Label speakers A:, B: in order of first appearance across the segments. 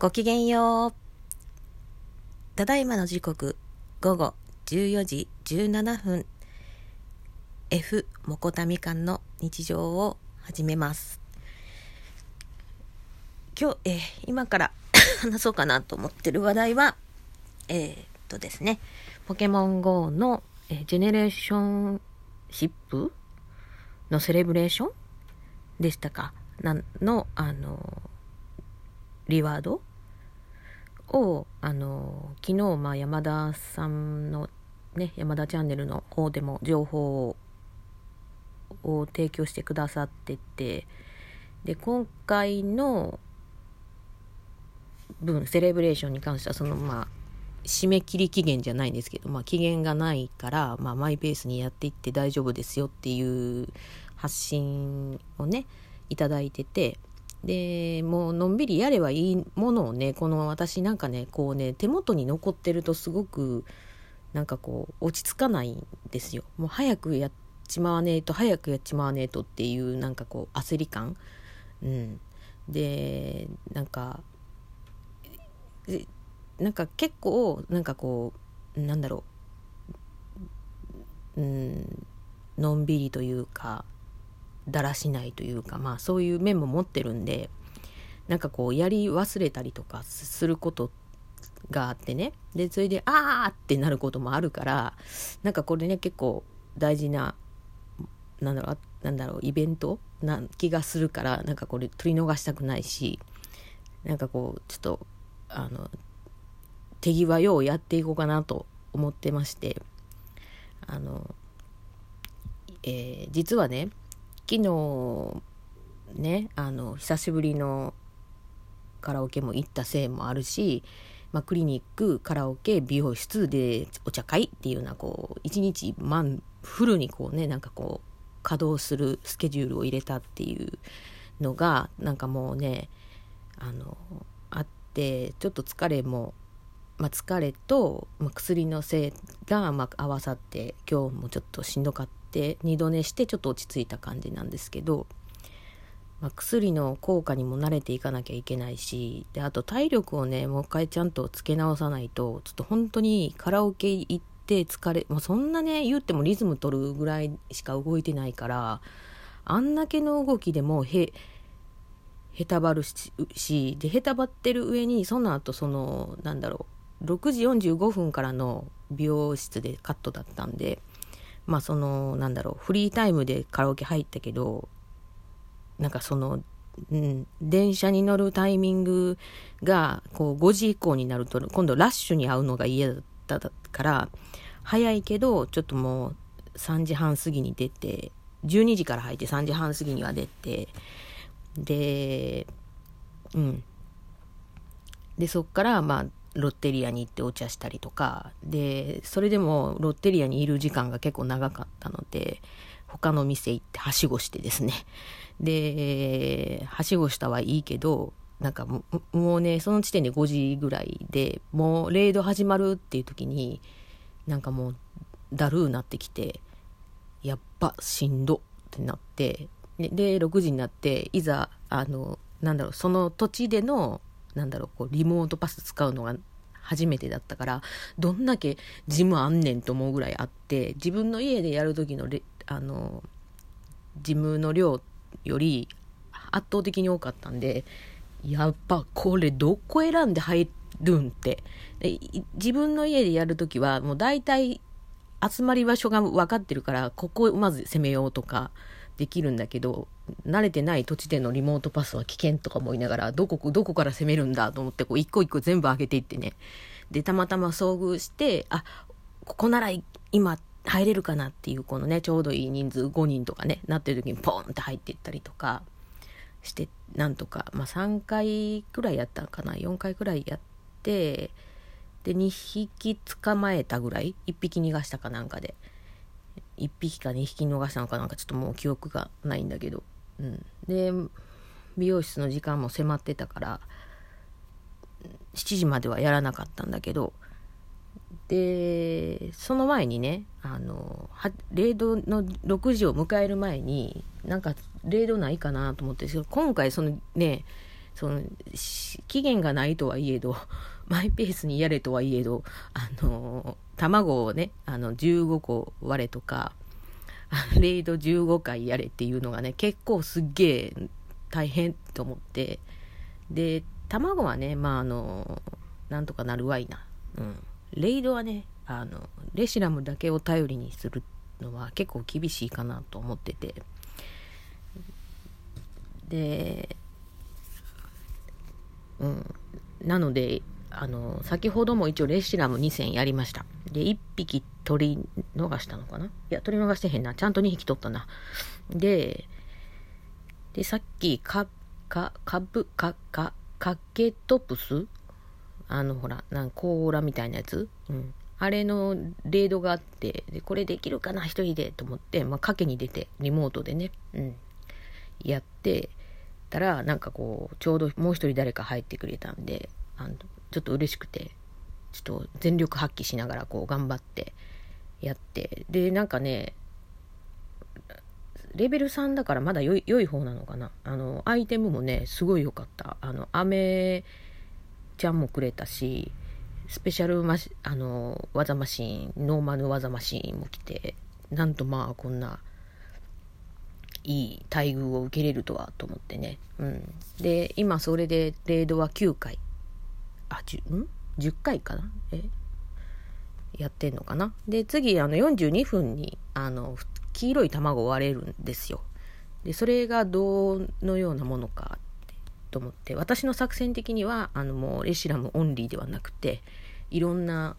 A: ごきげんよう。ただいまの時刻、午後14時17分。F モコタミカンの日常を始めます。今日、えー、今から 話そうかなと思ってる話題は、えー、っとですね、ポケモン GO の、えー、ジェネレーションシップのセレブレーションでしたか？なの、あの、リワードを、あの、昨日、まあ、山田さんの、ね、山田チャンネルの方でも情報を提供してくださってて、で、今回の分、セレブレーションに関しては、その、まあ、締め切り期限じゃないんですけど、まあ、期限がないから、まあ、マイペースにやっていって大丈夫ですよっていう発信をね、いただいてて、で、もうのんびりやればいいものをね、この私なんかね、こうね、手元に残ってるとすごく、なんかこう、落ち着かないんですよ。もう早くやっちまわねえと、早くやっちまわねえとっていう、なんかこう、焦り感。うん。で、なんか、なんか結構、なんかこう、なんだろう、うん、のんびりというか、だらしないというかまあそういう面も持ってるんでなんかこうやり忘れたりとかすることがあってね。でそれであーってなることもあるからなんかこれね結構大事ななんだろうなんだろうイベント？な気がするからなんかこれ取り逃したくないしなんかこうちょっとあの手際ようやっていこうかなと思ってましてあの、えー、実はね昨日ねあの久しぶりのカラオケも行ったせいもあるし、まあ、クリニックカラオケ美容室でお茶会っていうようなこう一日マンフルにこうねなんかこう稼働するスケジュールを入れたっていうのがなんかもうねあのあってちょっと疲れも、まあ、疲れと、まあ、薬のせいが、まあ、合わさって今日もちょっとしんどかったって二度寝してちょっと落ち着いた感じなんですけど、まあ、薬の効果にも慣れていかなきゃいけないしであと体力をねもう一回ちゃんとつけ直さないとちょっと本当にカラオケ行って疲れ、まあ、そんなね言ってもリズム取るぐらいしか動いてないからあんだけの動きでもへへたばるしでへたばってる上にその後そのなんだろう6時45分からの美容室でカットだったんでまあそのなんだろうフリータイムでカラオケ入ったけどなんかその、うん、電車に乗るタイミングがこう5時以降になると今度ラッシュに会うのが嫌だったから早いけどちょっともう3時半過ぎに出て12時から入って3時半過ぎには出てでうん。でそっからまあロッテリアに行ってお茶したりとか、で、それでもロッテリアにいる時間が結構長かったので、他の店行ってはしごしてですね。で、はしごしたはいいけど、なんかもうね、その時点で5時ぐらいで、もうレイド始まるっていう時に、なんかもうだるーなってきて、やっぱしんどってなって、で、6時になって、いざ、あの、なんだろう、その土地でのなんだろう、こう、リモートパス使うのが初めてだったから、どんだけジムあんねんと思うぐらいあって、自分の家でやる時のレ、あの、ジムの量より圧倒的に多かったんで、やっぱこれどこ選んで入るんって。自分の家でやるときはもう大体集まり場所が分かってるから、ここをまず攻めようとか、できるんだけど慣れてない土地でのリモートパスは危険とか思いながらどこどこから攻めるんだと思ってこう一個一個全部上げていってね。でたまたま遭遇してあここなら今入れるかなっていうこのねちょうどいい人数5人とかねなってる時にポンって入っていったりとかしてなんとかまあ3回くらいやったかな？4回くらいやってで2匹捕まえたぐらい？1匹逃がしたかなんかで。1匹か2匹逃したのかなんかちょっともう記憶がないんだけど、うん、で美容室の時間も迫ってたから7時まではやらなかったんだけどでその前にねあのレードの6時を迎える前になんかレードないかなと思って今回そのねその期限がないとはいえど マイペースにやれとはいえどあの卵をねあの15個割れとか レイド15回やれっていうのがね結構すっげえ大変と思って。で卵はねまああのなんとかなるわいな、うん、レイドはねあのレシラムだけを頼りにするのは結構厳しいかなと思ってて。でうん。なのであの先ほども一応レシラム2戦やりました。で1匹取り逃したのかな？いや取り逃してへんな。ちゃんと2匹取ったな。ででさっきかかかぶかかかけトプス？あのほらなんコーラみたいなやつ、うん、あれのレードがあって、で、これできるかな、一人でと思って、まあ、賭けに出て、リモートでね、うん、やってたら、なんかこう、ちょうどもう一人誰か入ってくれたんで、あのちょっと嬉しくて、ちょっと全力発揮しながら、こう、頑張ってやって、で、なんかね、レベル3だからまだ良い良い方なのかな。あの、アイテムもね、すごい良かった。あの、アメちゃんもくれたし、スペシャルマシあの技マシーンノーマル技マシーンも来てなんとまあこんないい待遇を受けれるとはと思ってね、うん、で今それでレードは9回。あ10ん？10回かな？え？やってんのかな？で次あの42分にあの黄色い卵割れるんですよ。でそれがどのようなものかと思って私の作戦的にはあのもうレシラムオンリーではなくていろんな、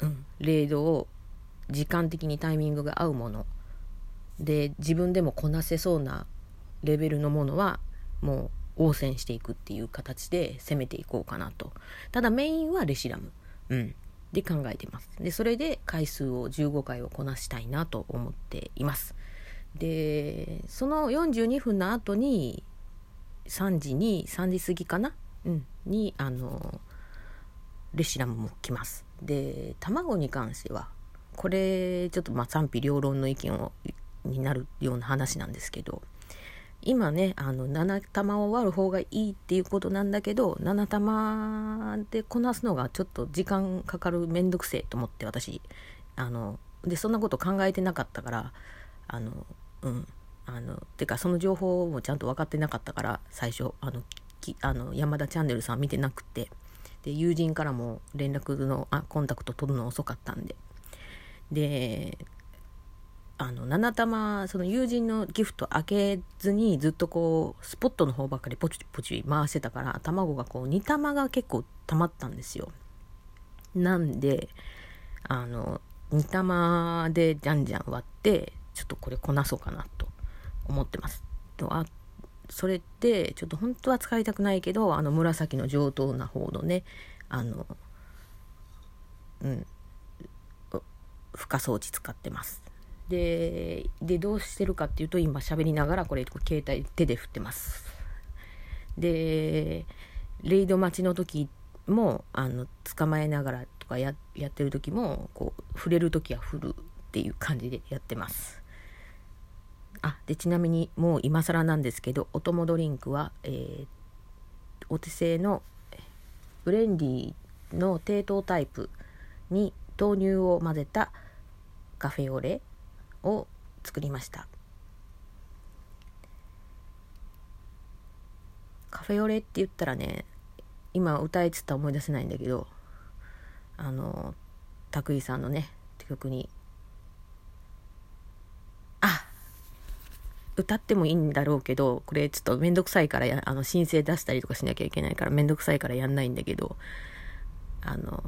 A: うん、レードを時間的にタイミングが合うもので自分でもこなせそうなレベルのものはもう応戦していくっていう形で攻めていこうかなと。ただメインはレシラム、うん、で考えてます。でそれで回数を15回をこなしたいなと思っています。でその42分の後に3時に3時過ぎかな、うん、にあのレシラムも来ます。で卵に関してはこれちょっとまあ賛否両論の意見をになるような話なんですけど。今ねあの7玉を割る方がいいっていうことなんだけど7玉でこなすのがちょっと時間かかるめんどくせえと思って私。あのでそんなこと考えてなかったからあのうん。あのてかその情報もちゃんと分かってなかったから最初あのきあの山田チャンネルさん見てなくてで友人からも連絡のあコンタクト取るの遅かったんで。であの7玉その友人のギフト開けずにずっとこうスポットの方ばっかりポチポチ回してたから卵がこう2玉が結構溜まったんですよなんであの2玉でじゃんじゃん割ってちょっとこれこなそうかなと思ってます。とあそれってちょっと本当は使いたくないけどあの紫の上等な方のねあのうん孵化装置使ってます。ででどうしてるかっていうと今喋りながらこれ携帯手で振ってます。でレイド待ちの時もあの捕まえながらとかややってる時もこう触れる時は振るっていう感じでやってます。あでちなみにもう今更なんですけどお供ドリンクは、えー、お手製のブレンディの低糖タイプに豆乳を混ぜたカフェオレを作りました。カフェオレって言ったらね今歌えっつったら思い出せないんだけどあの拓井さんのね曲にあ歌ってもいいんだろうけどこれちょっと面倒くさいからあの申請出したりとかしなきゃいけないから面倒くさいからやんないんだけどあの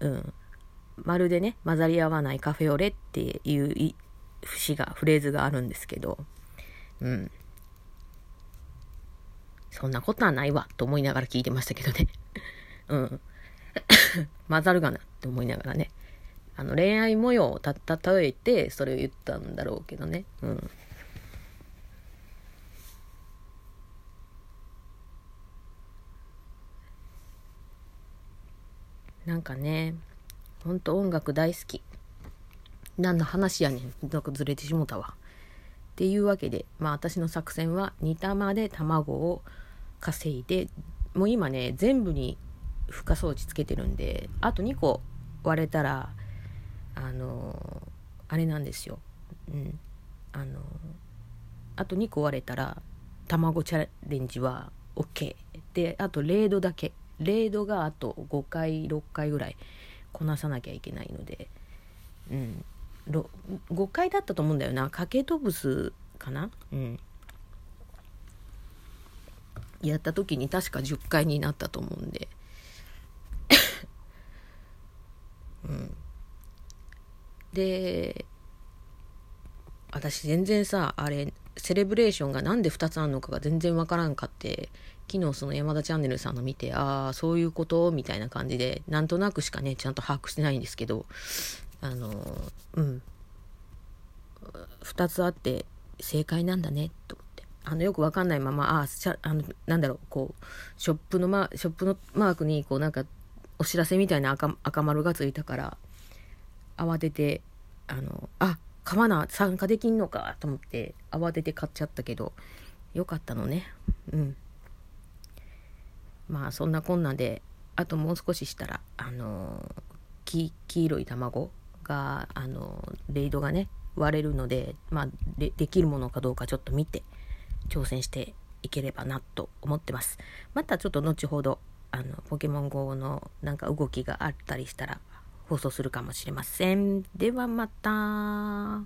A: うん。まるでね混ざり合わないカフェオレっていう節がフレーズがあるんですけどうん。そんなことはないわと思いながら聞いてましたけどね。うん。混ざるがなって思いながらね。あの恋愛模様をた例えてそれを言ったんだろうけどね。うん。なんかねほんと音楽大好き。何の話やねんなんかずれてしもたわ。っていうわけでまあ私の作戦は煮玉で卵を稼いでもう今ね全部に孵化装置つけてるんであと2個割れたらあのあれなんですよ、うん、あのあと2個割れたら卵チャレンジは OK であと0度だけ。0度があと5回6回ぐらいこなさなきゃいけないので、うん、5回だったと思うんだよな。かけとぶすかな。うん。やった時に確か10回になったと思うんで。うん。で私全然さあれセレブレーションが何で2つあるのかが全然わからんかって昨日その山田チャンネルさんの見てああそういうこと？みたいな感じでなんとなくしかねちゃんと把握してないんですけどあのうん。2つあって正解なんだねと思って。あのよくわかんないままああのなんだろうこうショップのマショップのマークにこうなんかお知らせみたいな赤赤丸がついたから慌ててあのあ買わな参加できんのかと思って慌てて買っちゃったけどよかったのね。うん。まあそんなこんなであともう少ししたらあの黄色い卵があのレイドがね割れるのでまあでできるものかどうかちょっと見て挑戦していければなと思ってます。またちょっと後ほどあのポケモン GO のなんか動きがあったりしたら放送するかもしれません。ではまた。